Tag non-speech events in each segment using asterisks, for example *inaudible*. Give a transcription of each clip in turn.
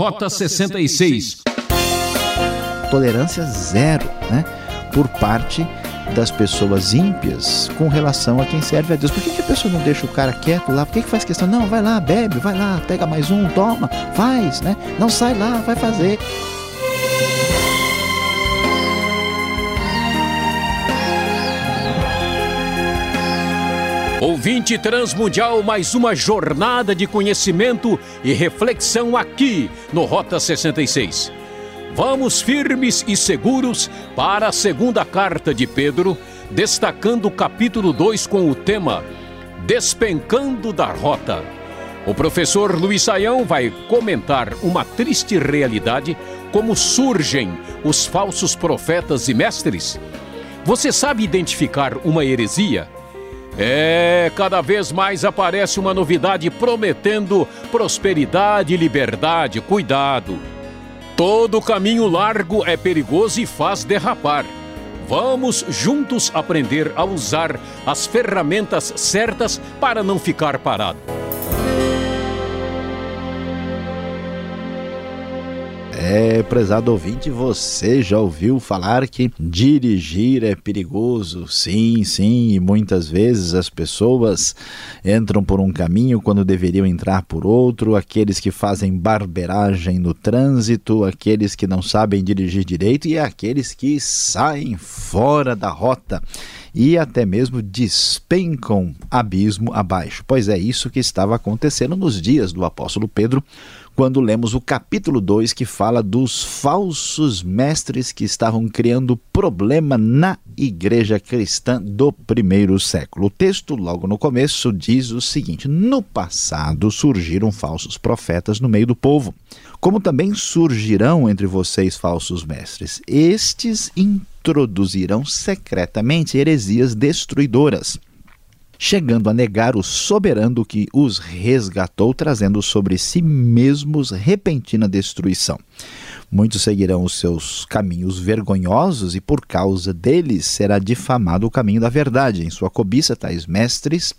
Rota 66. Tolerância zero, né? Por parte das pessoas ímpias com relação a quem serve a Deus. Por que, que a pessoa não deixa o cara quieto lá? Por que, que faz questão? Não, vai lá, bebe, vai lá, pega mais um, toma, faz, né? Não sai lá, vai fazer. Ouvinte Transmundial, mais uma jornada de conhecimento e reflexão aqui no Rota 66. Vamos firmes e seguros para a segunda carta de Pedro, destacando o capítulo 2 com o tema Despencando da Rota. O professor Luiz Saião vai comentar uma triste realidade como surgem os falsos profetas e mestres. Você sabe identificar uma heresia? É, cada vez mais aparece uma novidade prometendo prosperidade liberdade. Cuidado! Todo caminho largo é perigoso e faz derrapar. Vamos juntos aprender a usar as ferramentas certas para não ficar parado. É, prezado ouvinte, você já ouviu falar que dirigir é perigoso? Sim, sim, e muitas vezes as pessoas entram por um caminho quando deveriam entrar por outro, aqueles que fazem barberagem no trânsito, aqueles que não sabem dirigir direito e aqueles que saem fora da rota e até mesmo despencam abismo abaixo. Pois é isso que estava acontecendo nos dias do apóstolo Pedro, quando lemos o capítulo 2 que fala dos falsos mestres que estavam criando problema na igreja cristã do primeiro século. O texto, logo no começo, diz o seguinte: No passado surgiram falsos profetas no meio do povo, como também surgirão entre vocês falsos mestres. Estes introduzirão secretamente heresias destruidoras chegando a negar o soberano que os resgatou, trazendo sobre si mesmos repentina destruição. Muitos seguirão os seus caminhos vergonhosos e por causa deles será difamado o caminho da verdade. Em sua cobiça, tais mestres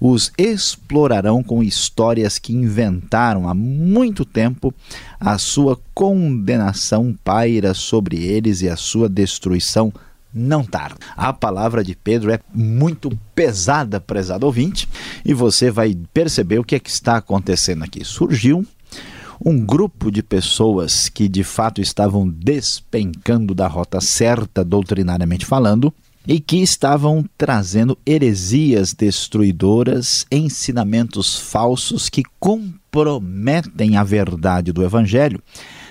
os explorarão com histórias que inventaram há muito tempo. A sua condenação paira sobre eles e a sua destruição não tarda. A palavra de Pedro é muito pesada, prezado ouvinte, e você vai perceber o que é que está acontecendo aqui. Surgiu um grupo de pessoas que de fato estavam despencando da rota certa, doutrinariamente falando, e que estavam trazendo heresias destruidoras, ensinamentos falsos que comprometem a verdade do Evangelho,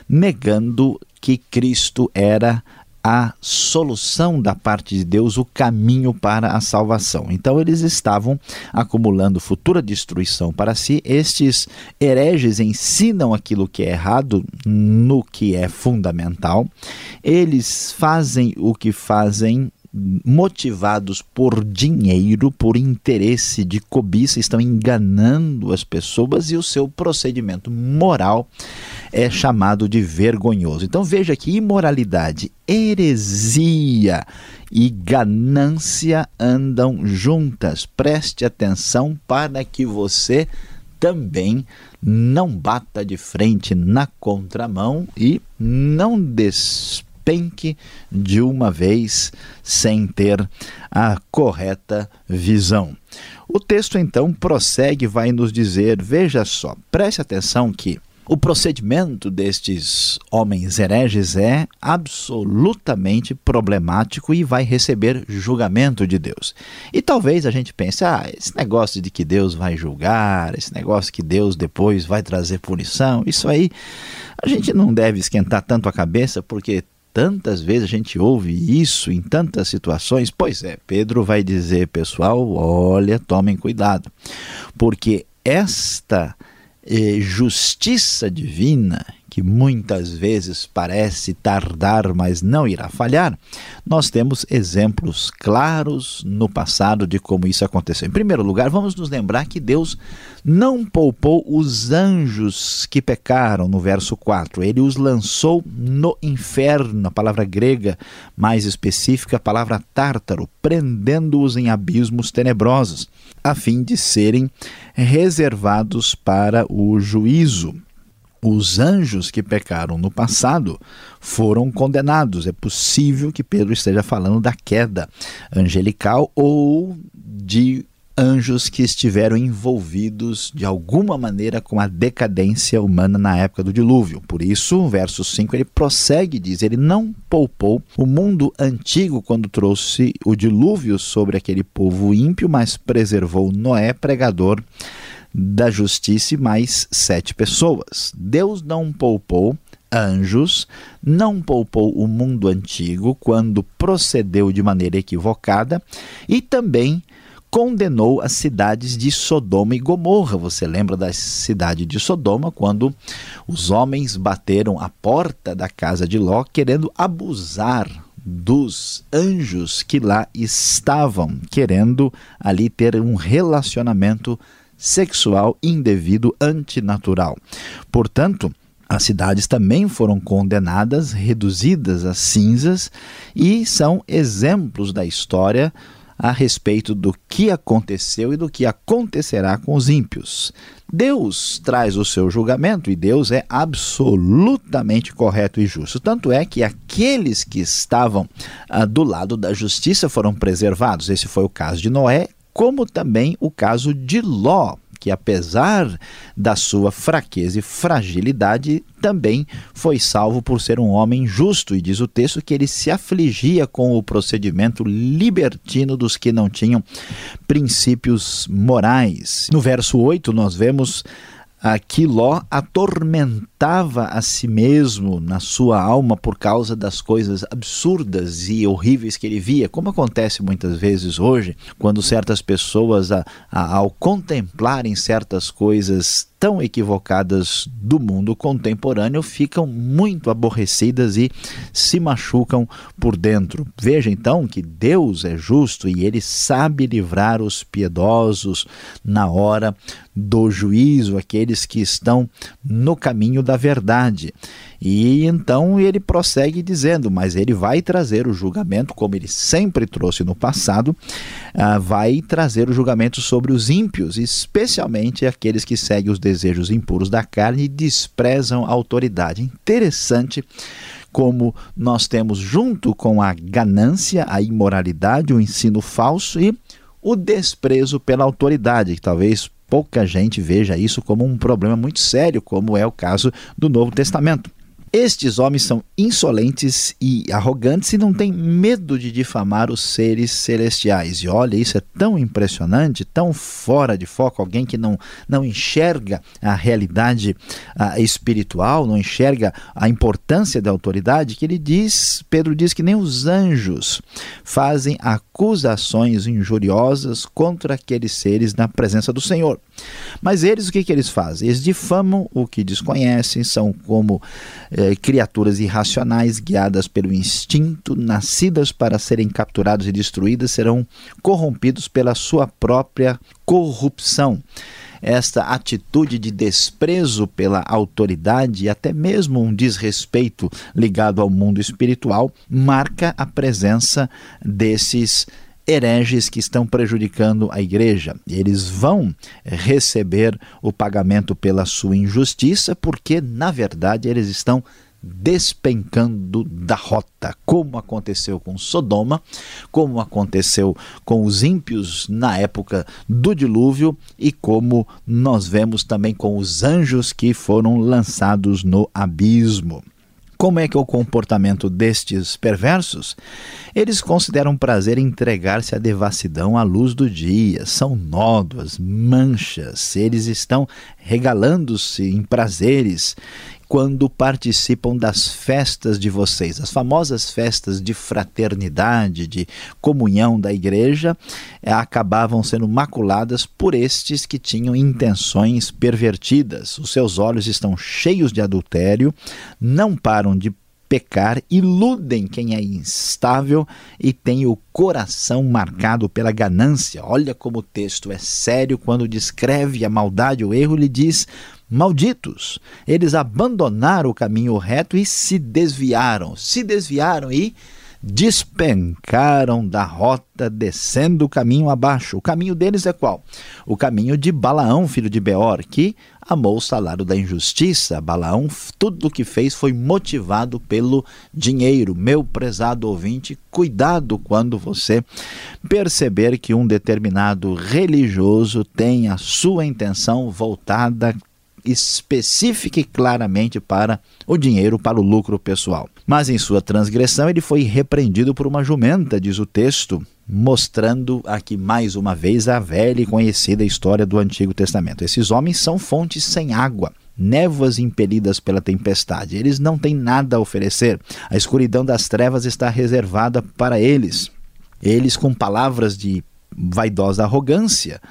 negando que Cristo era a solução da parte de Deus, o caminho para a salvação. Então eles estavam acumulando futura destruição para si. Estes hereges ensinam aquilo que é errado no que é fundamental. Eles fazem o que fazem motivados por dinheiro, por interesse de cobiça, estão enganando as pessoas e o seu procedimento moral é chamado de vergonhoso. Então veja que imoralidade, heresia e ganância andam juntas. Preste atenção para que você também não bata de frente na contramão e não despenque de uma vez sem ter a correta visão. O texto então prossegue, vai nos dizer: veja só, preste atenção que o procedimento destes homens hereges é absolutamente problemático e vai receber julgamento de Deus. E talvez a gente pense: ah, esse negócio de que Deus vai julgar, esse negócio que Deus depois vai trazer punição, isso aí a gente não deve esquentar tanto a cabeça, porque tantas vezes a gente ouve isso em tantas situações. Pois é, Pedro vai dizer, pessoal, olha, tomem cuidado, porque esta justiça divina que muitas vezes parece tardar, mas não irá falhar, nós temos exemplos claros no passado de como isso aconteceu. Em primeiro lugar, vamos nos lembrar que Deus não poupou os anjos que pecaram, no verso 4. Ele os lançou no inferno, a palavra grega mais específica, a palavra tártaro, prendendo-os em abismos tenebrosos, a fim de serem reservados para o juízo. Os anjos que pecaram no passado foram condenados. É possível que Pedro esteja falando da queda angelical ou de anjos que estiveram envolvidos de alguma maneira com a decadência humana na época do dilúvio. Por isso, verso 5 ele prossegue diz: Ele não poupou o mundo antigo quando trouxe o dilúvio sobre aquele povo ímpio, mas preservou Noé, pregador da justiça, e mais sete pessoas. Deus não poupou anjos, não poupou o mundo antigo quando procedeu de maneira equivocada e também condenou as cidades de Sodoma e Gomorra. Você lembra da cidade de Sodoma quando os homens bateram a porta da casa de Ló querendo abusar dos anjos que lá estavam, querendo ali ter um relacionamento sexual indevido antinatural. Portanto, as cidades também foram condenadas, reduzidas a cinzas e são exemplos da história a respeito do que aconteceu e do que acontecerá com os ímpios. Deus traz o seu julgamento e Deus é absolutamente correto e justo. Tanto é que aqueles que estavam ah, do lado da justiça foram preservados. Esse foi o caso de Noé, como também o caso de Ló que, apesar da sua fraqueza e fragilidade, também foi salvo por ser um homem justo. E diz o texto que ele se afligia com o procedimento libertino dos que não tinham princípios morais. No verso 8, nós vemos Aqui Ló atormentava a si mesmo na sua alma por causa das coisas absurdas e horríveis que ele via, como acontece muitas vezes hoje, quando certas pessoas, a, a, ao contemplarem certas coisas tão equivocadas do mundo contemporâneo ficam muito aborrecidas e se machucam por dentro. Veja então que Deus é justo e ele sabe livrar os piedosos na hora do juízo, aqueles que estão no caminho da verdade. E então ele prossegue dizendo: Mas ele vai trazer o julgamento, como ele sempre trouxe no passado, uh, vai trazer o julgamento sobre os ímpios, especialmente aqueles que seguem os desejos impuros da carne e desprezam a autoridade. Interessante como nós temos junto com a ganância, a imoralidade, o ensino falso e o desprezo pela autoridade, que talvez pouca gente veja isso como um problema muito sério, como é o caso do Novo Testamento. Estes homens são insolentes e arrogantes e não têm medo de difamar os seres celestiais. E olha, isso é tão impressionante, tão fora de foco. Alguém que não, não enxerga a realidade a, espiritual, não enxerga a importância da autoridade, que ele diz, Pedro diz que nem os anjos fazem acusações injuriosas contra aqueles seres na presença do Senhor. Mas eles, o que, que eles fazem? Eles difamam o que desconhecem, são como eh, criaturas irracionais guiadas pelo instinto, nascidas para serem capturados e destruídas, serão corrompidos pela sua própria corrupção. Esta atitude de desprezo pela autoridade e até mesmo um desrespeito ligado ao mundo espiritual marca a presença desses hereges que estão prejudicando a igreja. Eles vão receber o pagamento pela sua injustiça, porque, na verdade, eles estão despencando da rota, como aconteceu com Sodoma, como aconteceu com os ímpios na época do dilúvio e como nós vemos também com os anjos que foram lançados no abismo. Como é que é o comportamento destes perversos? Eles consideram prazer entregar-se à devassidão à luz do dia. São nódoas, manchas. Eles estão regalando-se em prazeres quando participam das festas de vocês, as famosas festas de fraternidade, de comunhão da igreja, eh, acabavam sendo maculadas por estes que tinham intenções pervertidas. Os seus olhos estão cheios de adultério, não param de pecar, iludem quem é instável e tem o coração marcado pela ganância. Olha como o texto é sério quando descreve a maldade, o erro, ele diz: malditos. Eles abandonaram o caminho reto e se desviaram. Se desviaram e despencaram da rota, descendo o caminho abaixo. O caminho deles é qual? O caminho de Balaão, filho de Beor, que amou o salário da injustiça. Balaão, tudo o que fez foi motivado pelo dinheiro. Meu prezado ouvinte, cuidado quando você perceber que um determinado religioso tem a sua intenção voltada específica e claramente para o dinheiro, para o lucro pessoal. Mas em sua transgressão ele foi repreendido por uma jumenta, diz o texto, mostrando aqui mais uma vez a velha e conhecida história do Antigo Testamento. Esses homens são fontes sem água névoas impelidas pela tempestade. Eles não têm nada a oferecer. A escuridão das trevas está reservada para eles. Eles, com palavras de vaidosa arrogância,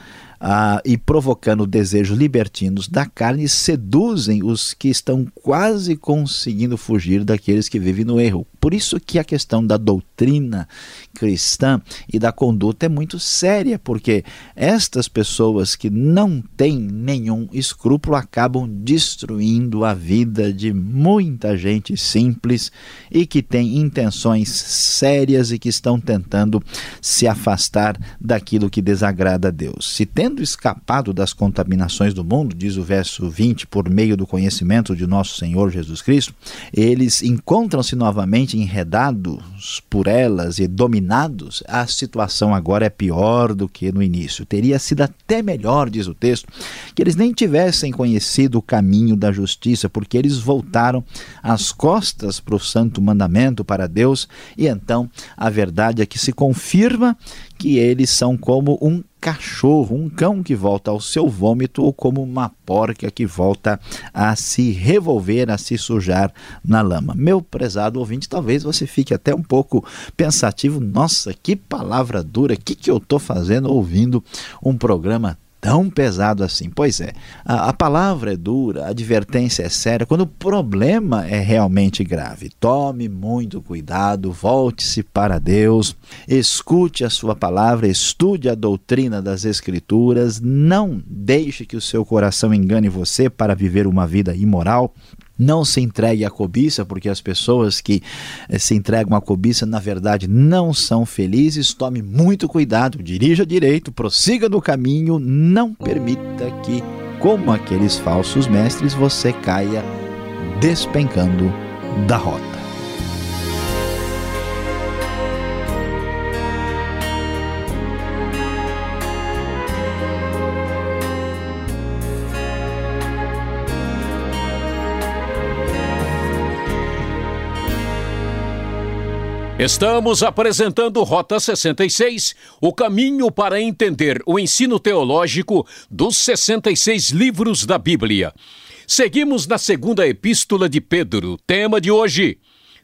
ah, e provocando desejos libertinos da carne, seduzem os que estão quase conseguindo fugir daqueles que vivem no erro. Por isso que a questão da doutrina cristã e da conduta é muito séria, porque estas pessoas que não têm nenhum escrúpulo acabam destruindo a vida de muita gente simples e que tem intenções sérias e que estão tentando se afastar daquilo que desagrada a Deus. Se tendo escapado das contaminações do mundo, diz o verso 20, por meio do conhecimento de nosso Senhor Jesus Cristo, eles encontram-se novamente enredados por elas e dominados, a situação agora é pior do que no início. Teria sido até melhor, diz o texto, que eles nem tivessem conhecido o caminho da justiça, porque eles voltaram as costas para o santo mandamento, para Deus, e então a verdade é que se confirma que eles são como um cachorro, um cão que volta ao seu vômito ou como uma porca que volta a se revolver, a se sujar na lama. Meu prezado ouvinte, talvez você fique até um pouco pensativo. Nossa, que palavra dura, o que, que eu estou fazendo ouvindo um programa tão pesado assim. Pois é, a, a, palavra é dura, a advertência é séria, quando o problema é realmente grave. Tome muito cuidado, volte-se para Deus, escute a sua palavra, estude a doutrina das Escrituras, não deixe que o seu coração engane você para viver uma vida imoral. Não se entregue à cobiça, porque as pessoas que eh, se entregam à cobiça, na verdade, não são felizes. Tome muito cuidado, dirija direito, prossiga no caminho, não permita que, como aqueles falsos mestres, você caia despencando da rota. Estamos apresentando Rota 66, o caminho para entender o ensino teológico dos 66 livros da Bíblia. Seguimos na segunda epístola de Pedro, tema de hoje.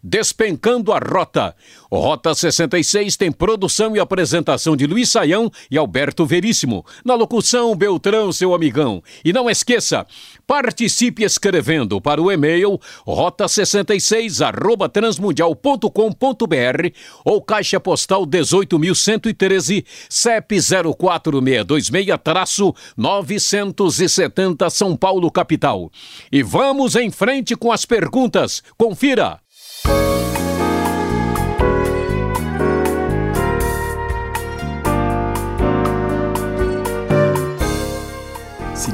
Despencando a Rota. Rota 66 tem produção e apresentação de Luiz Saião e Alberto Veríssimo. Na locução, Beltrão, seu amigão. E não esqueça, participe escrevendo para o e-mail rota66 arroba transmundial.com.br ou caixa postal 18.113 CEP 046-970 São Paulo, capital. E vamos em frente com as perguntas. Confira!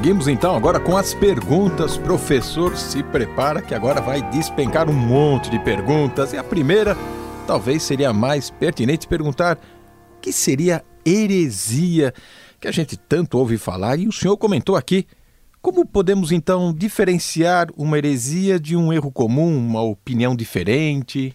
Seguimos então agora com as perguntas. Professor, se prepara que agora vai despencar um monte de perguntas. E a primeira, talvez seria mais pertinente perguntar: que seria heresia? Que a gente tanto ouve falar e o senhor comentou aqui como podemos então diferenciar uma heresia de um erro comum, uma opinião diferente?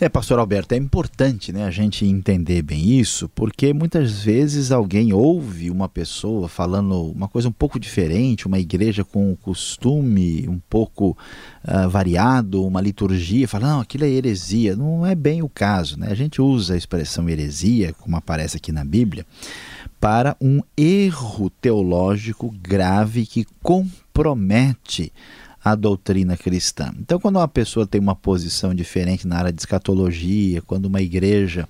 É, pastor Alberto, é importante né, a gente entender bem isso, porque muitas vezes alguém ouve uma pessoa falando uma coisa um pouco diferente, uma igreja com um costume um pouco uh, variado, uma liturgia, fala, não, aquilo é heresia. Não é bem o caso. Né? A gente usa a expressão heresia, como aparece aqui na Bíblia, para um erro teológico grave que compromete a doutrina cristã. Então, quando uma pessoa tem uma posição diferente na área de escatologia, quando uma igreja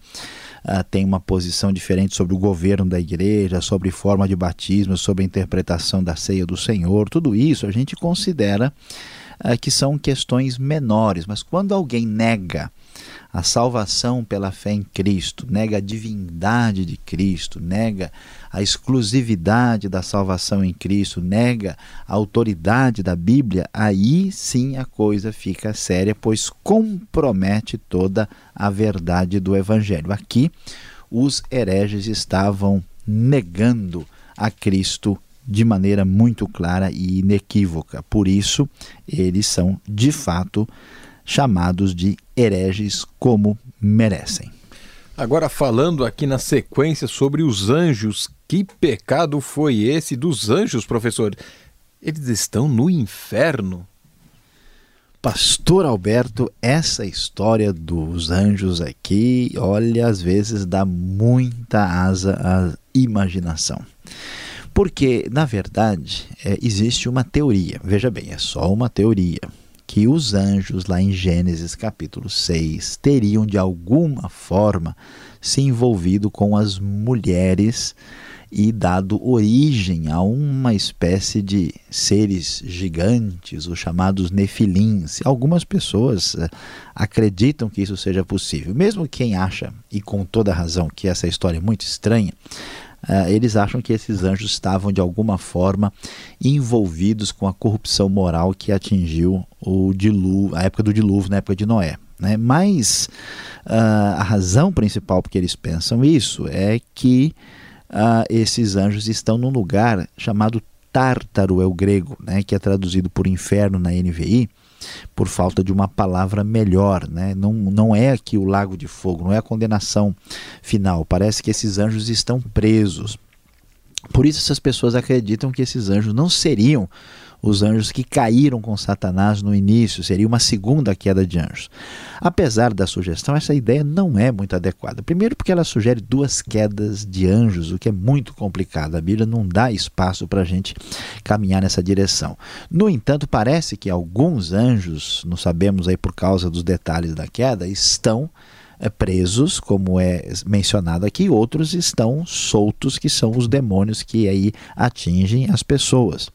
uh, tem uma posição diferente sobre o governo da igreja, sobre forma de batismo, sobre a interpretação da ceia do Senhor, tudo isso a gente considera uh, que são questões menores, mas quando alguém nega a salvação pela fé em Cristo, nega a divindade de Cristo, nega a exclusividade da salvação em Cristo, nega a autoridade da Bíblia, aí sim a coisa fica séria, pois compromete toda a verdade do Evangelho. Aqui, os hereges estavam negando a Cristo de maneira muito clara e inequívoca. Por isso, eles são de fato chamados de hereges como merecem. Agora, falando aqui na sequência sobre os anjos, que pecado foi esse dos anjos, professor? Eles estão no inferno. Pastor Alberto, essa história dos anjos aqui, olha, às vezes dá muita asa à imaginação. Porque, na verdade, é, existe uma teoria, veja bem, é só uma teoria, que os anjos, lá em Gênesis capítulo 6, teriam de alguma forma se envolvido com as mulheres e dado origem a uma espécie de seres gigantes, os chamados nefilins. Algumas pessoas eh, acreditam que isso seja possível. Mesmo quem acha, e com toda razão, que essa história é muito estranha, Uh, eles acham que esses anjos estavam de alguma forma envolvidos com a corrupção moral que atingiu o dilúvio, a época do dilúvio, na época de Noé. Né? Mas uh, a razão principal porque eles pensam isso é que uh, esses anjos estão num lugar chamado Tártaro, é o grego, né? que é traduzido por inferno na NVI por falta de uma palavra melhor. Né? Não, não é aqui o lago de fogo, não é a condenação final. Parece que esses anjos estão presos. Por isso, essas pessoas acreditam que esses anjos não seriam os anjos que caíram com Satanás no início, seria uma segunda queda de anjos. Apesar da sugestão, essa ideia não é muito adequada. Primeiro, porque ela sugere duas quedas de anjos, o que é muito complicado. A Bíblia não dá espaço para a gente caminhar nessa direção. No entanto, parece que alguns anjos, não sabemos aí por causa dos detalhes da queda, estão presos, como é mencionado aqui, outros estão soltos, que são os demônios que aí atingem as pessoas.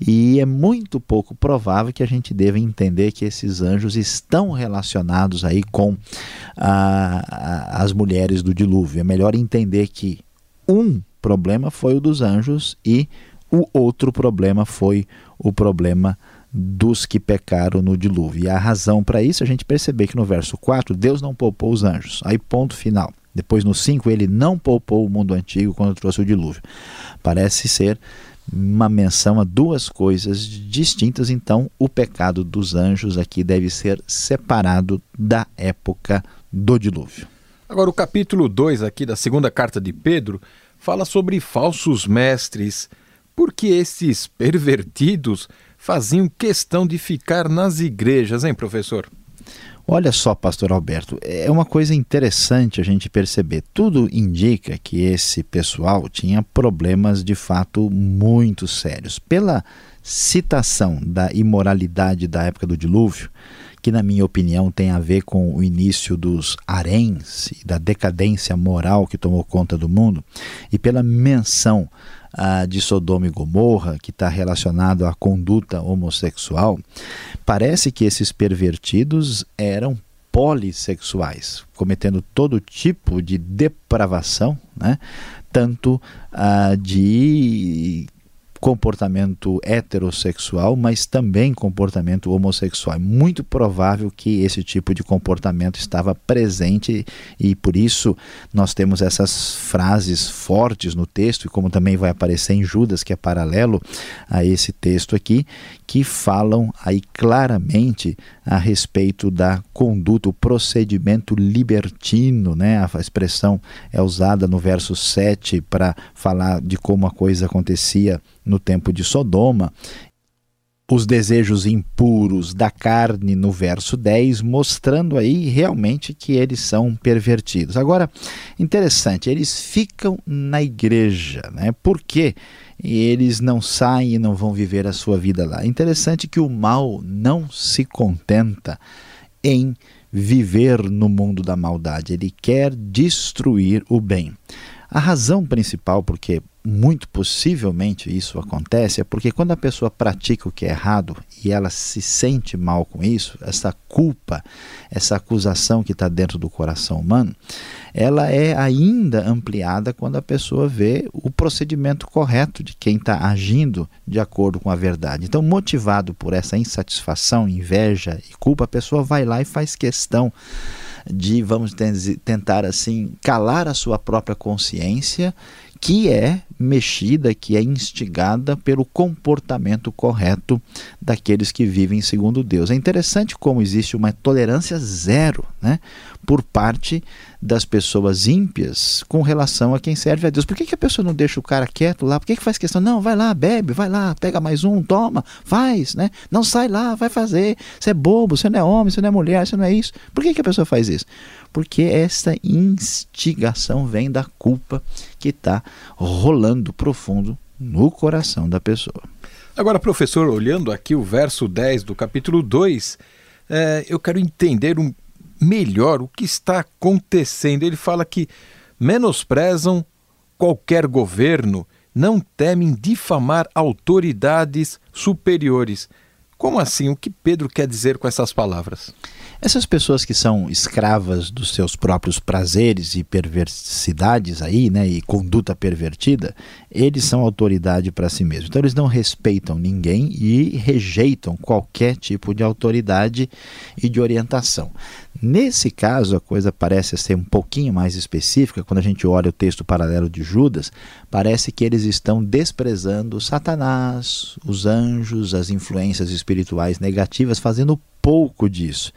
E é muito pouco provável que a gente deva entender que esses anjos estão relacionados aí com as mulheres do dilúvio. É melhor entender que um problema foi o dos anjos e o outro problema foi o problema dos que pecaram no dilúvio. E a razão para isso a gente perceber que no verso 4, Deus não poupou os anjos. Aí, ponto final. Depois, no 5, ele não poupou o mundo antigo quando trouxe o dilúvio. Parece ser uma menção a duas coisas distintas, então o pecado dos anjos aqui deve ser separado da época do dilúvio. Agora, o capítulo 2 aqui da segunda carta de Pedro fala sobre falsos mestres. Porque esses pervertidos faziam questão de ficar nas igrejas, hein, professor? Olha só, pastor Alberto, é uma coisa interessante a gente perceber. Tudo indica que esse pessoal tinha problemas de fato muito sérios. Pela citação da imoralidade da época do dilúvio, que na minha opinião tem a ver com o início dos haréns e da decadência moral que tomou conta do mundo, e pela menção ah, de Sodoma e Gomorra, que está relacionado à conduta homossexual, parece que esses pervertidos eram polissexuais, cometendo todo tipo de depravação, né? tanto ah, de comportamento heterossexual, mas também comportamento homossexual. É muito provável que esse tipo de comportamento estava presente e por isso nós temos essas frases fortes no texto, e como também vai aparecer em Judas, que é paralelo a esse texto aqui, que falam aí claramente a respeito da conduta, o procedimento libertino, né? A expressão é usada no verso 7 para falar de como a coisa acontecia no tempo de Sodoma, os desejos impuros da carne no verso 10, mostrando aí realmente que eles são pervertidos. Agora, interessante, eles ficam na igreja, né? Por quê? eles não saem e não vão viver a sua vida lá. Interessante que o mal não se contenta em viver no mundo da maldade, ele quer destruir o bem. A razão principal porque muito possivelmente isso acontece é porque quando a pessoa pratica o que é errado e ela se sente mal com isso, essa culpa, essa acusação que está dentro do coração humano, ela é ainda ampliada quando a pessoa vê o procedimento correto de quem está agindo de acordo com a verdade. Então, motivado por essa insatisfação, inveja e culpa, a pessoa vai lá e faz questão de, vamos tentar assim, calar a sua própria consciência que é mexida, que é instigada pelo comportamento correto daqueles que vivem segundo Deus. É interessante como existe uma tolerância zero né, por parte das pessoas ímpias com relação a quem serve a Deus. Por que, que a pessoa não deixa o cara quieto lá? Por que, que faz questão? Não, vai lá, bebe, vai lá, pega mais um, toma, faz, né? Não sai lá, vai fazer. Você é bobo, você não é homem, você não é mulher, você não é isso. Por que, que a pessoa faz isso? Porque essa instigação vem da culpa que está rolando profundo no coração da pessoa. Agora, professor, olhando aqui o verso 10 do capítulo 2, é, eu quero entender um, melhor o que está acontecendo. Ele fala que menosprezam qualquer governo, não temem difamar autoridades superiores. Como assim? O que Pedro quer dizer com essas palavras? Essas pessoas que são escravas dos seus próprios prazeres e perversidades aí, né, e conduta pervertida, eles são autoridade para si mesmos. Então eles não respeitam ninguém e rejeitam qualquer tipo de autoridade e de orientação. Nesse caso, a coisa parece ser um pouquinho mais específica. Quando a gente olha o texto paralelo de Judas, parece que eles estão desprezando Satanás, os anjos, as influências espirituais negativas, fazendo pouco disso.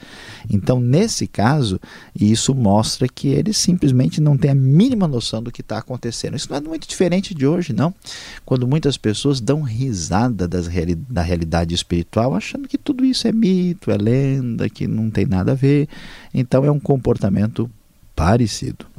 Então, nesse caso, isso mostra que eles simplesmente não têm a mínima noção do que está acontecendo. Isso não é muito diferente de hoje, não. Quando muitas pessoas dão risada das reali da realidade espiritual, achando que tudo isso é mito, é lenda, que não tem nada a ver. Então, é um comportamento parecido.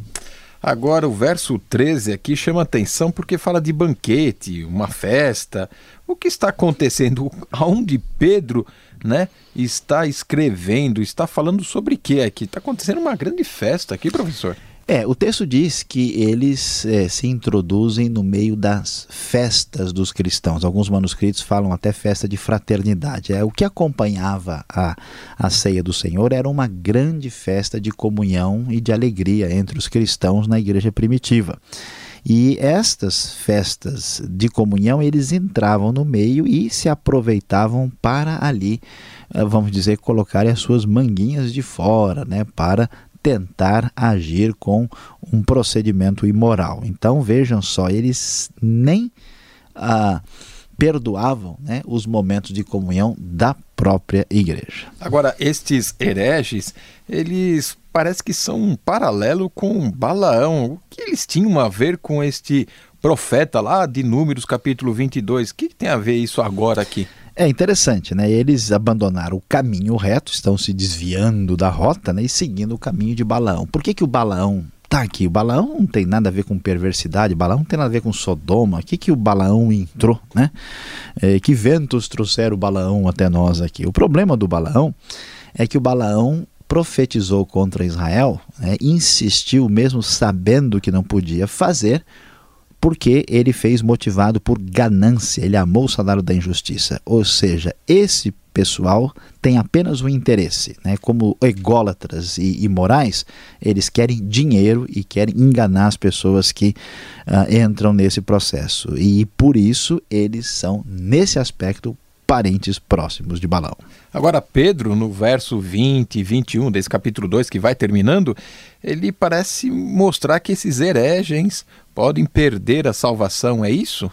Agora, o verso 13 aqui chama atenção porque fala de banquete, uma festa. O que está acontecendo? *laughs* Aonde Pedro né, está escrevendo, está falando sobre quê aqui? Está acontecendo uma grande festa aqui, professor. É, o texto diz que eles é, se introduzem no meio das festas dos cristãos. Alguns manuscritos falam até festa de fraternidade. É, o que acompanhava a, a ceia do Senhor era uma grande festa de comunhão e de alegria entre os cristãos na igreja primitiva. E estas festas de comunhão, eles entravam no meio e se aproveitavam para ali, eh, vamos dizer, colocar as suas manguinhas de fora, né, para tentar agir com um procedimento imoral. Então vejam só, eles nem ah, perdoavam né, os momentos de comunhão da própria igreja. Agora, estes hereges, eles parece que são um paralelo com Balaão. O que eles tinham a ver com este profeta lá de Números capítulo 22? O que tem a ver isso agora aqui? É interessante, né? Eles abandonaram o caminho reto, estão se desviando da rota né? e seguindo o caminho de Balaão. Por que, que o Balaão está aqui? O Balaão não tem nada a ver com perversidade, o Balaão não tem nada a ver com Sodoma. O que, que o Balaão entrou, né? É, que ventos trouxeram o Balaão até nós aqui? O problema do Balaão é que o Balaão profetizou contra Israel, né? insistiu mesmo sabendo que não podia fazer, porque ele fez motivado por ganância, ele amou o salário da injustiça. Ou seja, esse pessoal tem apenas um interesse, né? como ególatras e imorais, eles querem dinheiro e querem enganar as pessoas que uh, entram nesse processo. E por isso eles são, nesse aspecto, parentes próximos de Balaão. Agora, Pedro, no verso 20 e 21 desse capítulo 2, que vai terminando, ele parece mostrar que esses hereges podem perder a salvação, é isso?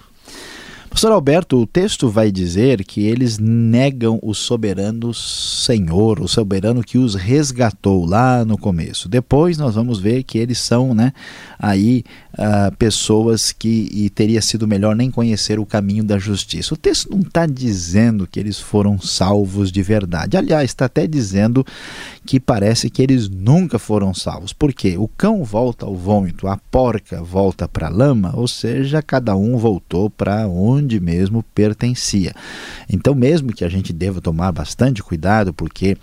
Pastor Alberto, o texto vai dizer que eles negam o soberano Senhor, o soberano que os resgatou lá no começo. Depois nós vamos ver que eles são, né, aí uh, pessoas que teria sido melhor nem conhecer o caminho da justiça. O texto não está dizendo que eles foram salvos de verdade. Aliás, está até dizendo que parece que eles nunca foram salvos. Porque o cão volta ao vômito, a porca volta para a lama, ou seja, cada um voltou para onde onde mesmo pertencia. Então, mesmo que a gente deva tomar bastante cuidado, porque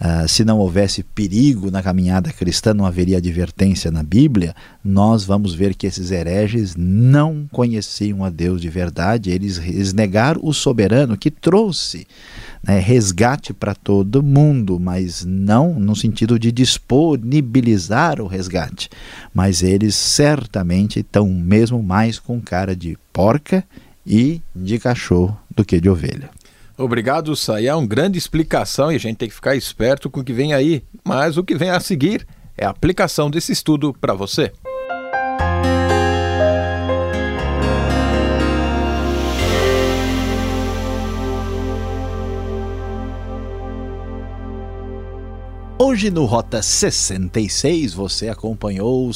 uh, se não houvesse perigo na caminhada cristã, não haveria advertência na Bíblia, nós vamos ver que esses hereges não conheciam a Deus de verdade, eles, eles negaram o soberano que trouxe né, resgate para todo mundo, mas não no sentido de disponibilizar o resgate. Mas eles certamente estão mesmo mais com cara de porca e de cachorro do que de ovelha. Obrigado, Sayá. É uma grande explicação e a gente tem que ficar esperto com o que vem aí. Mas o que vem a seguir é a aplicação desse estudo para você. Hoje no Rota 66 você acompanhou 2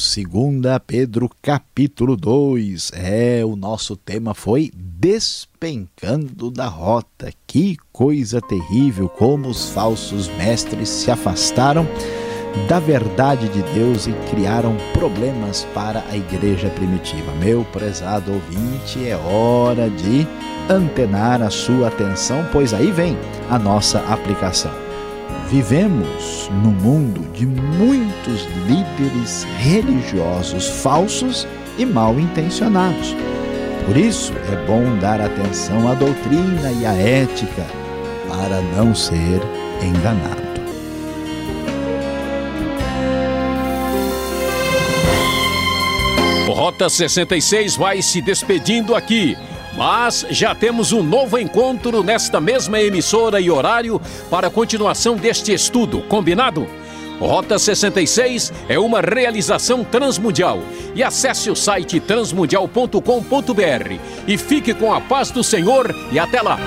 Pedro capítulo 2. É, o nosso tema foi Despencando da Rota. Que coisa terrível como os falsos mestres se afastaram da verdade de Deus e criaram problemas para a igreja primitiva. Meu prezado ouvinte, é hora de antenar a sua atenção, pois aí vem a nossa aplicação. Vivemos num mundo de muitos líderes religiosos falsos e mal intencionados. Por isso é bom dar atenção à doutrina e à ética para não ser enganado. Rota 66 vai se despedindo aqui. Mas já temos um novo encontro nesta mesma emissora e horário para a continuação deste estudo, combinado? Rota 66 é uma realização transmundial. E acesse o site transmundial.com.br e fique com a paz do Senhor e até lá.